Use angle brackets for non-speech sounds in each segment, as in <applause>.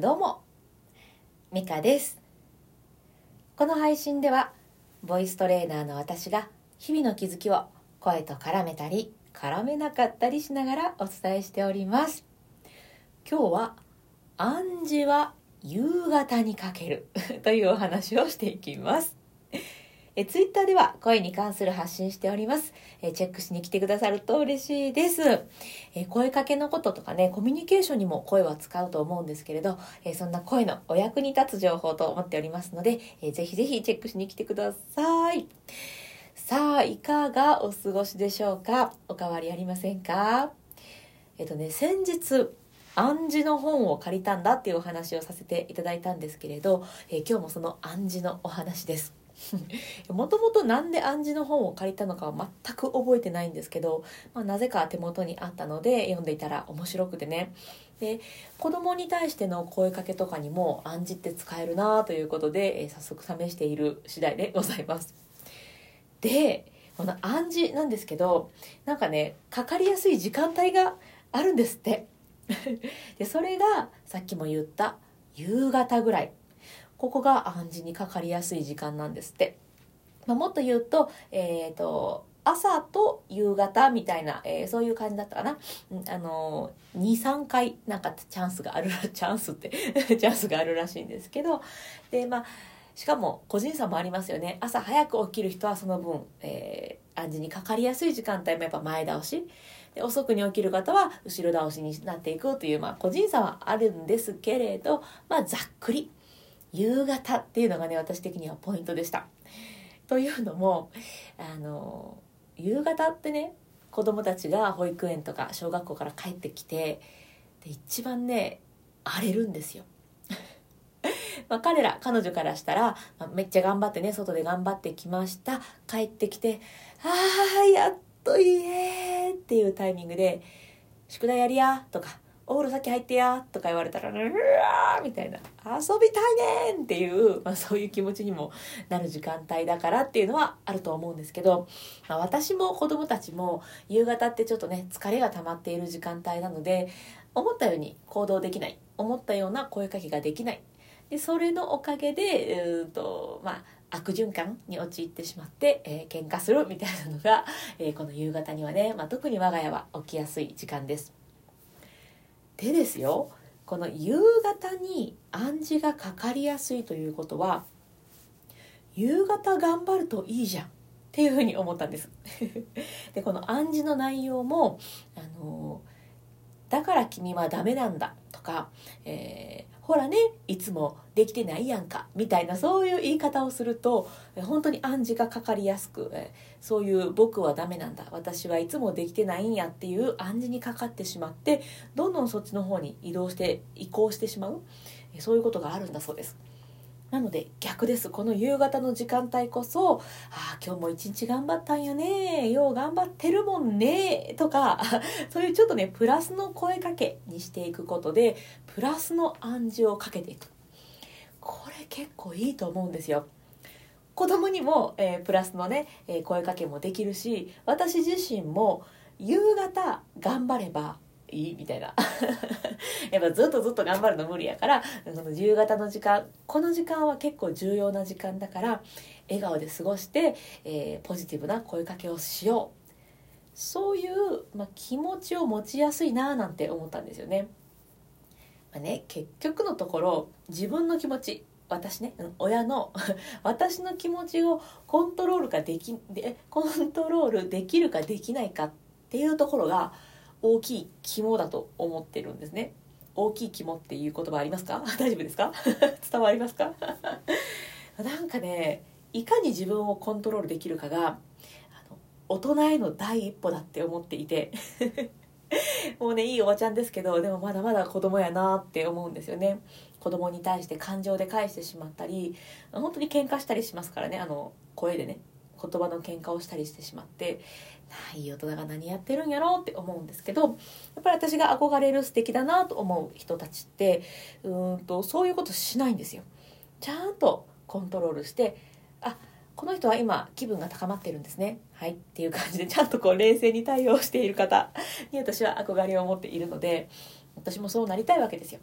どうもミカです。この配信ではボイストレーナーの私が日々の気づきを声と絡めたり絡めなかったりしながらお伝えしております。今日は暗示は夕方にかけるというお話をしていきます。えツイッターでは声に関する発信しております。えチェックしに来てくださると嬉しいです。え声かけのこととかね、コミュニケーションにも声は使うと思うんですけれど、えそんな声のお役に立つ情報と思っておりますので、えぜひぜひチェックしに来てください。さあ、いかがお過ごしでしょうか？お変わりありませんか？えっとね、先日、暗示の本を借りたんだっていうお話をさせていただいたんですけれど、え今日もその暗示のお話です。<laughs> もともと何で暗示の本を借りたのかは全く覚えてないんですけど、まあ、なぜか手元にあったので読んでいたら面白くてね。で子供に対しての声かけとかにも暗示って使えるなということで、えー、早速試している次第でございます。でこの暗示なんですけどなんかねかかりやすい時間帯があるんですって。<laughs> でそれがさっきも言った夕方ぐらい。ここが暗示にかかりやすい時間なんですって。まあ、もっと言うと、えっ、ー、と、朝と夕方みたいな、えー、そういう感じだったかな。あのー、2、3回なんかチャンスがある、<laughs> チャンスって <laughs> チャンスがあるらしいんですけど、で、まあ、しかも個人差もありますよね。朝早く起きる人はその分、えー、暗示にかかりやすい時間帯もやっぱ前倒し。で遅くに起きる方は後ろ倒しになっていくという、まあ、個人差はあるんですけれど、まあ、ざっくり。夕方っていうのがね私的にはポイントでした。というのもあの夕方ってね子供たちが保育園とか小学校から帰ってきてで一番ね荒れるんですよ。<laughs> まあ、彼ら彼女からしたら、まあ、めっちゃ頑張ってね外で頑張ってきました帰ってきて「ああやっと家」っていうタイミングで「宿題やりや」とかお風呂先入ってやとか言われたら、うわみたいな、遊びたいねんっていう、まあそういう気持ちにもなる時間帯だからっていうのはあると思うんですけど、まあ、私も子供たちも夕方ってちょっとね、疲れが溜まっている時間帯なので、思ったように行動できない。思ったような声かけができない。で、それのおかげで、うんと、まあ、悪循環に陥ってしまって、えー、喧嘩するみたいなのが、えー、この夕方にはね、まあ、特に我が家は起きやすい時間です。でですよこの夕方に暗示がかかりやすいということは夕方頑張るといいじゃんっていうふうに思ったんです。<laughs> でこの暗示の内容もあのだから君はダメなんだとか、えー、ほらねいつもできてないやんかみたいなそういう言い方をすると本当に暗示がかかりやすくそういう僕はダメなんだ私はいつもできてないんやっていう暗示にかかってしまってどんどんそっちの方に移動して移行してしまうそういうことがあるんだそうです。なので逆です。この夕方の時間帯こそ、ああ、今日も一日頑張ったんやね。よう頑張ってるもんね。とか、<laughs> そういうちょっとね、プラスの声かけにしていくことで、プラスの暗示をかけていく。これ結構いいと思うんですよ。子供にも、えー、プラスのね、えー、声かけもできるし、私自身も夕方頑張ればい？いみたいな。<laughs> やっぱずっとずっと頑張るの無理やからその夕方の時間この時間は結構重要な時間だから笑顔で過ごして、えー、ポジティブな声かけをしよう。そういう、まあ、気持ちを持ちやすいななんて思ったんですよね。まあね、結局のところ自分の気持ち私ね親の <laughs> 私の気持ちをコントロールができでコントロールできるかできないかっていうところが大きい肝だと思ってるんですね。大きい肝っていう言葉ありますか？<laughs> 大丈夫ですか？<laughs> 伝わりますか？<laughs> なんかねいかに自分をコントロールできるかがあの大人への第一歩だって思っていて。もうねいいおばちゃんですけどでもまだまだ子供やなって思うんですよね。子供に対して感情で返してしまったり本当に喧嘩したりしますからねあの声でね。言葉の喧嘩をしたりしてしまっていい大人が何やってるんやろうって思うんですけどやっぱり私が憧れる素敵だなと思う人たちってうんとそういうことしないんですよ。ちゃんとコントロールしてあこの人は今気分が高まってるんですねはいっていう感じでちゃんとこう冷静に対応している方に私は憧れを持っているので私もそうなりたいわけですよ。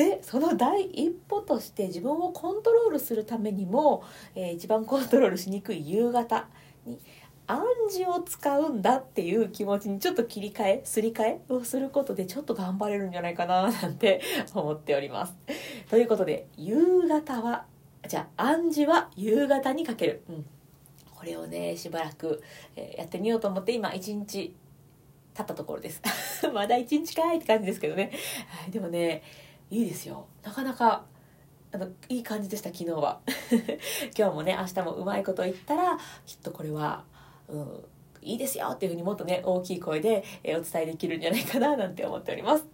でその第一歩として自分をコントロールするためにも、えー、一番コントロールしにくい夕方に暗示を使うんだっていう気持ちにちょっと切り替えすり替えをすることでちょっと頑張れるんじゃないかななんて <laughs> 思っております。ということで夕方はじゃあ暗示は夕方にかける。うんこれをねしばらく、え、やってみようと思って今一日経ったところです <laughs> まだ一日かいって感じですけどね、はい、でもねいいですよ。なかなかあのいい感じでした昨日は。<laughs> 今日もね明日もうまいこと言ったらきっとこれは、うん、いいですよっていうふうにもっとね大きい声で、えお伝えできるんじゃないかななんて思っております。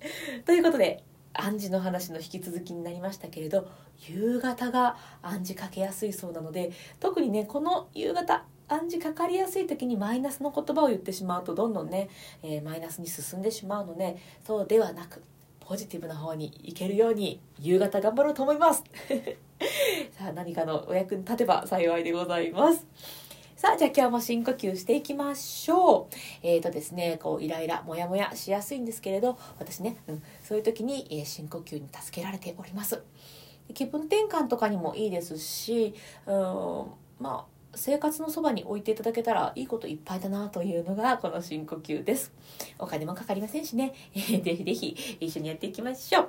ということで暗示の話の引き続きになりましたけれど夕方が暗示かけやすいそうなので特にねこの夕方暗示かかりやすい時にマイナスの言葉を言ってしまうとどんどんね、えー、マイナスに進んでしまうのでそうではなくポジティブな方に行けるように夕方頑張ろうと思います <laughs> さあ何かのお役に立てば幸いでございますさあ、じゃあ今日も深呼吸していきましょう。えっ、ー、とですね、こう、イライラ、モヤモヤしやすいんですけれど、私ね、うん、そういう時に、え、深呼吸に助けられております。気分転換とかにもいいですし、うん、まあ、生活のそばに置いていただけたらいいこといっぱいだなというのがこの深呼吸です。お金もかかりませんしね、えー、ぜひぜひ一緒にやっていきましょう。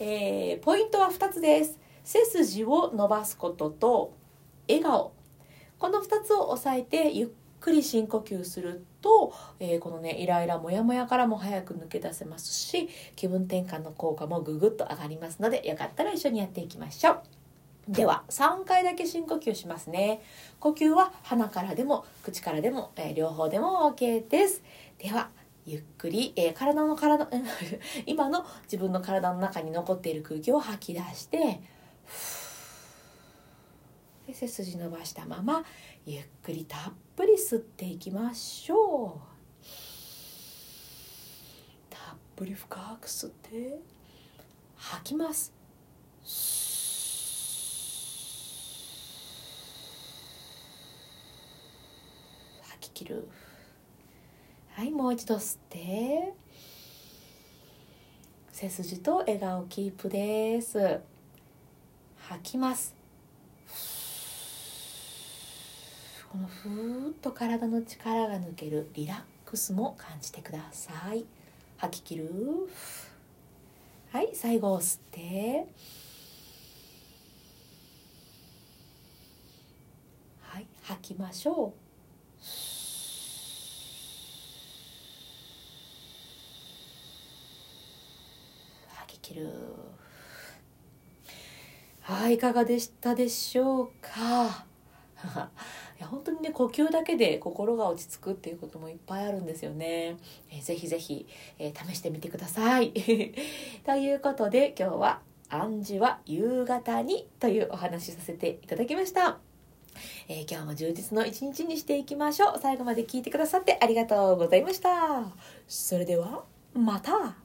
えー、ポイントは2つです。背筋を伸ばすことと笑顔この2つを押さえてゆっくり深呼吸すると、えー、このねイライラモヤモヤからも早く抜け出せますし気分転換の効果もぐぐっと上がりますのでよかったら一緒にやっていきましょう。では3回だけ深呼吸しますね。呼吸は鼻からでも口からでも、えー、両方でも OK です。ではゆっくり、えー、体の体 <laughs> 今の自分の体の中に残っている空気を吐き出してで背筋伸ばしたままゆっくりたっぷり吸っていきましょう。たっぷり深く吸って吐きます。き切る。はいもう一度吸って。背筋と笑顔キープです。吐きます。このふーっと体の力が抜ける。リラックスも感じてください。吐き切る。はい最後吸って。はい吐きましょう。吐き切るはいいかがでしたでしょうか？<laughs> いや本当にね呼吸だけで心が落ち着くっていうこともいっぱいあるんですよね。えー、ぜひぜひ、えー、試してみてください。<laughs> ということで今日は「暗示は夕方に」というお話しさせていただきました。えー、今日も充実の一日にしていきましょう。最後まで聞いてくださってありがとうございました。それではまた